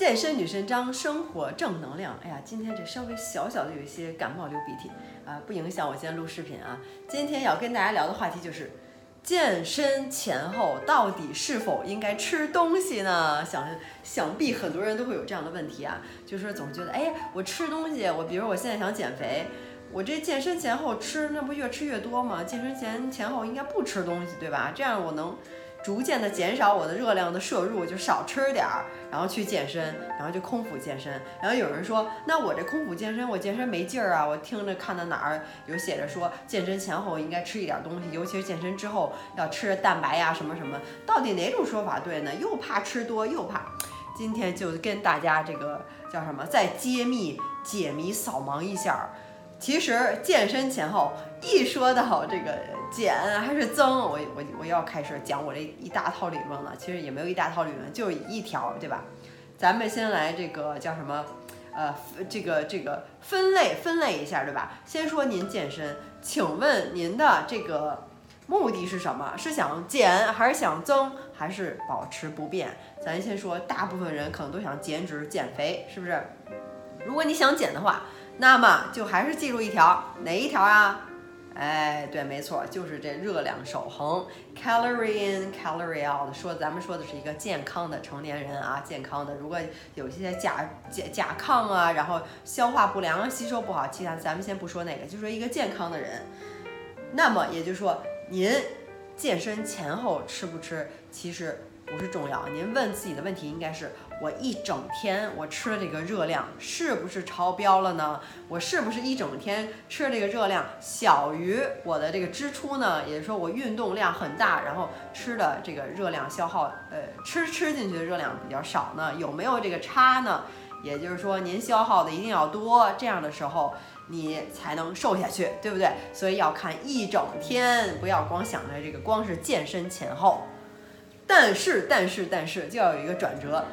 健身女神张，生活正能量。哎呀，今天这稍微小小的有一些感冒流鼻涕啊，不影响我今天录视频啊。今天要跟大家聊的话题就是健身前后到底是否应该吃东西呢？想想必很多人都会有这样的问题啊，就是总觉得，哎，我吃东西，我比如我现在想减肥，我这健身前后吃，那不越吃越多吗？健身前前后应该不吃东西，对吧？这样我能。逐渐的减少我的热量的摄入，就少吃点儿，然后去健身，然后就空腹健身。然后有人说，那我这空腹健身，我健身没劲儿啊！我听着看到哪儿有写着说，健身前后应该吃一点东西，尤其是健身之后要吃蛋白呀什么什么。到底哪种说法对呢？又怕吃多，又怕。今天就跟大家这个叫什么，再揭秘、解谜、扫盲一下。其实健身前后一说到这个减还是增，我我我要开始讲我这一大套理论了。其实也没有一大套理论，就一条，对吧？咱们先来这个叫什么？呃，这个这个分类分类一下，对吧？先说您健身，请问您的这个目的是什么？是想减还是想增，还是保持不变？咱先说，大部分人可能都想减脂减肥，是不是？如果你想减的话。那么就还是记住一条，哪一条啊？哎，对，没错，就是这热量守恒，calorie in calorie out。说咱们说的是一个健康的成年人啊，健康的。如果有些甲甲甲亢啊，然后消化不良、吸收不好，其他咱们先不说那个，就说一个健康的人。那么也就是说，您健身前后吃不吃，其实不是重要。您问自己的问题应该是。我一整天我吃的这个热量是不是超标了呢？我是不是一整天吃的这个热量小于我的这个支出呢？也就是说我运动量很大，然后吃的这个热量消耗，呃，吃吃进去的热量比较少呢？有没有这个差呢？也就是说您消耗的一定要多，这样的时候你才能瘦下去，对不对？所以要看一整天，不要光想着这个光是健身前后。但是但是但是就要有一个转折。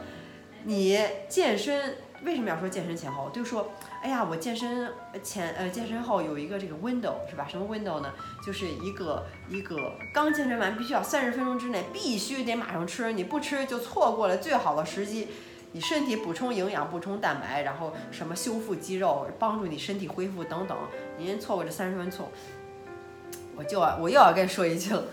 你健身为什么要说健身前后？就说，哎呀，我健身前呃健身后有一个这个 window 是吧？什么 window 呢？就是一个一个刚健身完必须要三十分钟之内必须得马上吃，你不吃就错过了最好的时机，你身体补充营养、补充蛋白，然后什么修复肌肉、帮助你身体恢复等等，您错过这三十分钟，我就要我又要跟说一句了，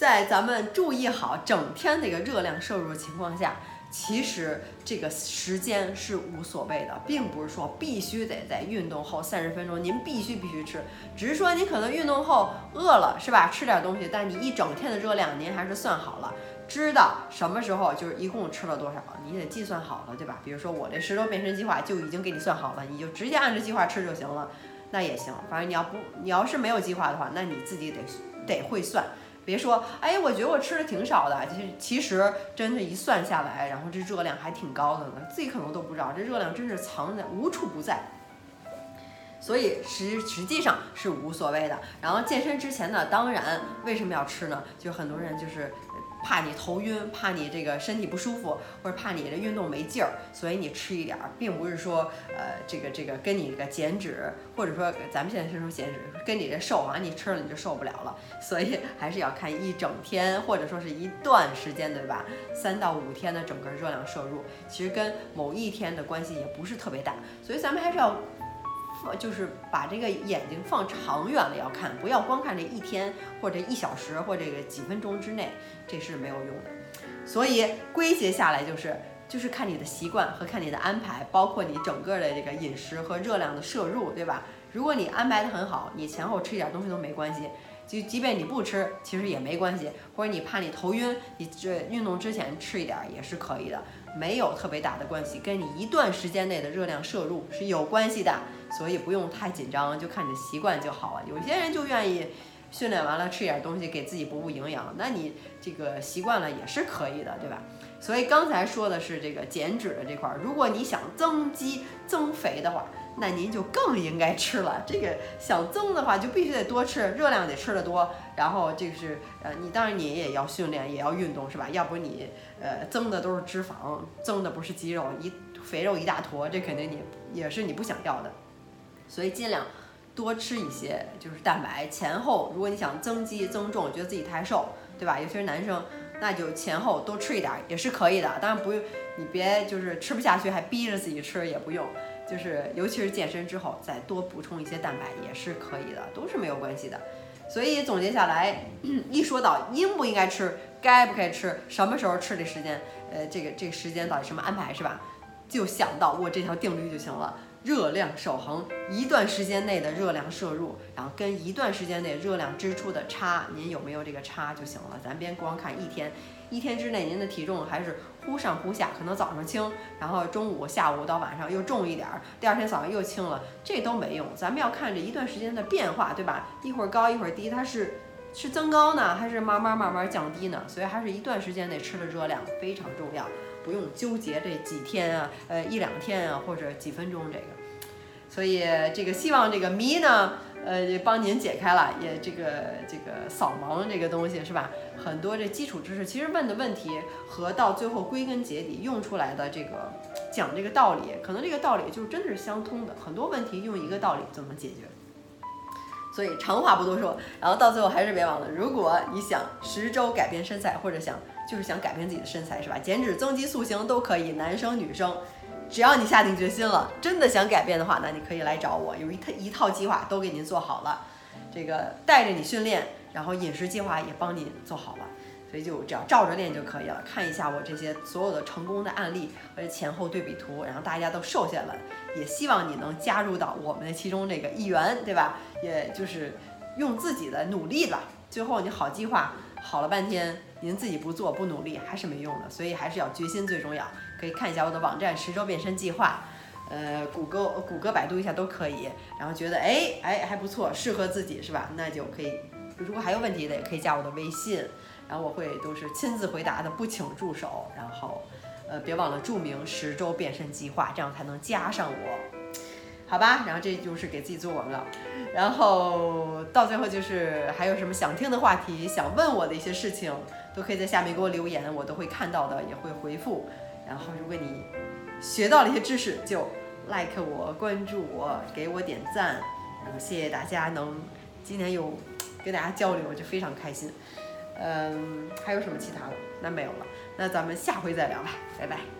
在咱们注意好整天的一个热量摄入的情况下。其实这个时间是无所谓的，并不是说必须得在运动后三十分钟，您必须必须吃，只是说您可能运动后饿了，是吧？吃点东西，但你一整天的热量您还是算好了，知道什么时候就是一共吃了多少，你得计算好了，对吧？比如说我这十周变身计划就已经给你算好了，你就直接按照计划吃就行了，那也行。反正你要不你要是没有计划的话，那你自己得得会算。别说，哎，我觉得我吃的挺少的，其实其实真的，一算下来，然后这热量还挺高的呢，自己可能都不知道，这热量真是藏在无处不在，所以实实际上是无所谓的。然后健身之前呢，当然为什么要吃呢？就很多人就是。怕你头晕，怕你这个身体不舒服，或者怕你这运动没劲儿，所以你吃一点儿，并不是说，呃，这个这个跟你这个减脂，或者说咱们现在是说减脂，跟你这瘦啊，你吃了你就受不了了，所以还是要看一整天，或者说是一段时间，对吧？三到五天的整个热量摄入，其实跟某一天的关系也不是特别大，所以咱们还是要。就是把这个眼睛放长远了要看，不要光看这一天或者一小时或这个几分钟之内，这是没有用的。所以归结下来就是，就是看你的习惯和看你的安排，包括你整个的这个饮食和热量的摄入，对吧？如果你安排的很好，你前后吃一点东西都没关系，就即便你不吃，其实也没关系。或者你怕你头晕，你这运动之前吃一点也是可以的，没有特别大的关系，跟你一段时间内的热量摄入是有关系的。所以不用太紧张，就看你习惯就好了。有些人就愿意训练完了吃点东西给自己补补营养，那你这个习惯了也是可以的，对吧？所以刚才说的是这个减脂的这块儿，如果你想增肌增肥的话，那您就更应该吃了。这个想增的话，就必须得多吃，热量得吃得多。然后这个是呃，你当然你也要训练，也要运动，是吧？要不你呃增的都是脂肪，增的不是肌肉，一肥肉一大坨，这肯定你也是你不想要的。所以尽量多吃一些，就是蛋白前后。如果你想增肌增重，觉得自己太瘦，对吧？尤其是男生，那就前后多吃一点也是可以的。当然不用，你别就是吃不下去还逼着自己吃也不用。就是尤其是健身之后再多补充一些蛋白也是可以的，都是没有关系的。所以总结下来，一说到应不应该吃，该不该吃，什么时候吃的时间，呃，这个这个时间到底什么安排是吧？就想到我这条定律就行了。热量守恒，一段时间内的热量摄入，然后跟一段时间内热量支出的差，您有没有这个差就行了。咱别光看一天，一天之内您的体重还是忽上忽下，可能早上轻，然后中午、下午到晚上又重一点儿，第二天早上又轻了，这都没用。咱们要看这一段时间的变化，对吧？一会儿高一会儿低，它是是增高呢，还是慢慢慢慢降低呢？所以还是一段时间内吃的热量非常重要。不用纠结这几天啊，呃一两天啊，或者几分钟这个，所以这个希望这个谜呢，呃也帮您解开了，也这个这个扫盲这个东西是吧？很多这基础知识，其实问的问题和到最后归根结底用出来的这个讲这个道理，可能这个道理就真的是相通的，很多问题用一个道理就能解决。所以长话不多说，然后到最后还是别忘了，如果你想十周改变身材，或者想就是想改变自己的身材，是吧？减脂、增肌、塑形都可以，男生女生，只要你下定决心了，真的想改变的话，那你可以来找我，有一套一套计划都给您做好了，这个带着你训练，然后饮食计划也帮你做好了。所以就只要照着练就可以了。看一下我这些所有的成功的案例和前后对比图，然后大家都瘦下来，也希望你能加入到我们的其中这个一员，对吧？也就是用自己的努力吧。最后你好计划好了半天，您自己不做不努力还是没用的。所以还是要决心最重要。可以看一下我的网站十周变身计划，呃，谷歌、谷歌、百度一下都可以。然后觉得哎哎还不错，适合自己是吧？那就可以。如果还有问题的，也可以加我的微信。然后我会都是亲自回答的，不请助手。然后，呃，别忘了注明十周变身计划，这样才能加上我，好吧？然后这就是给自己做广告。然后到最后就是还有什么想听的话题，想问我的一些事情，都可以在下面给我留言，我都会看到的，也会回复。然后如果你学到了一些知识，就 like 我，关注我，给我点赞。然后谢谢大家能今天有跟大家交流，就非常开心。嗯，还有什么其他的？那没有了，那咱们下回再聊吧，拜拜。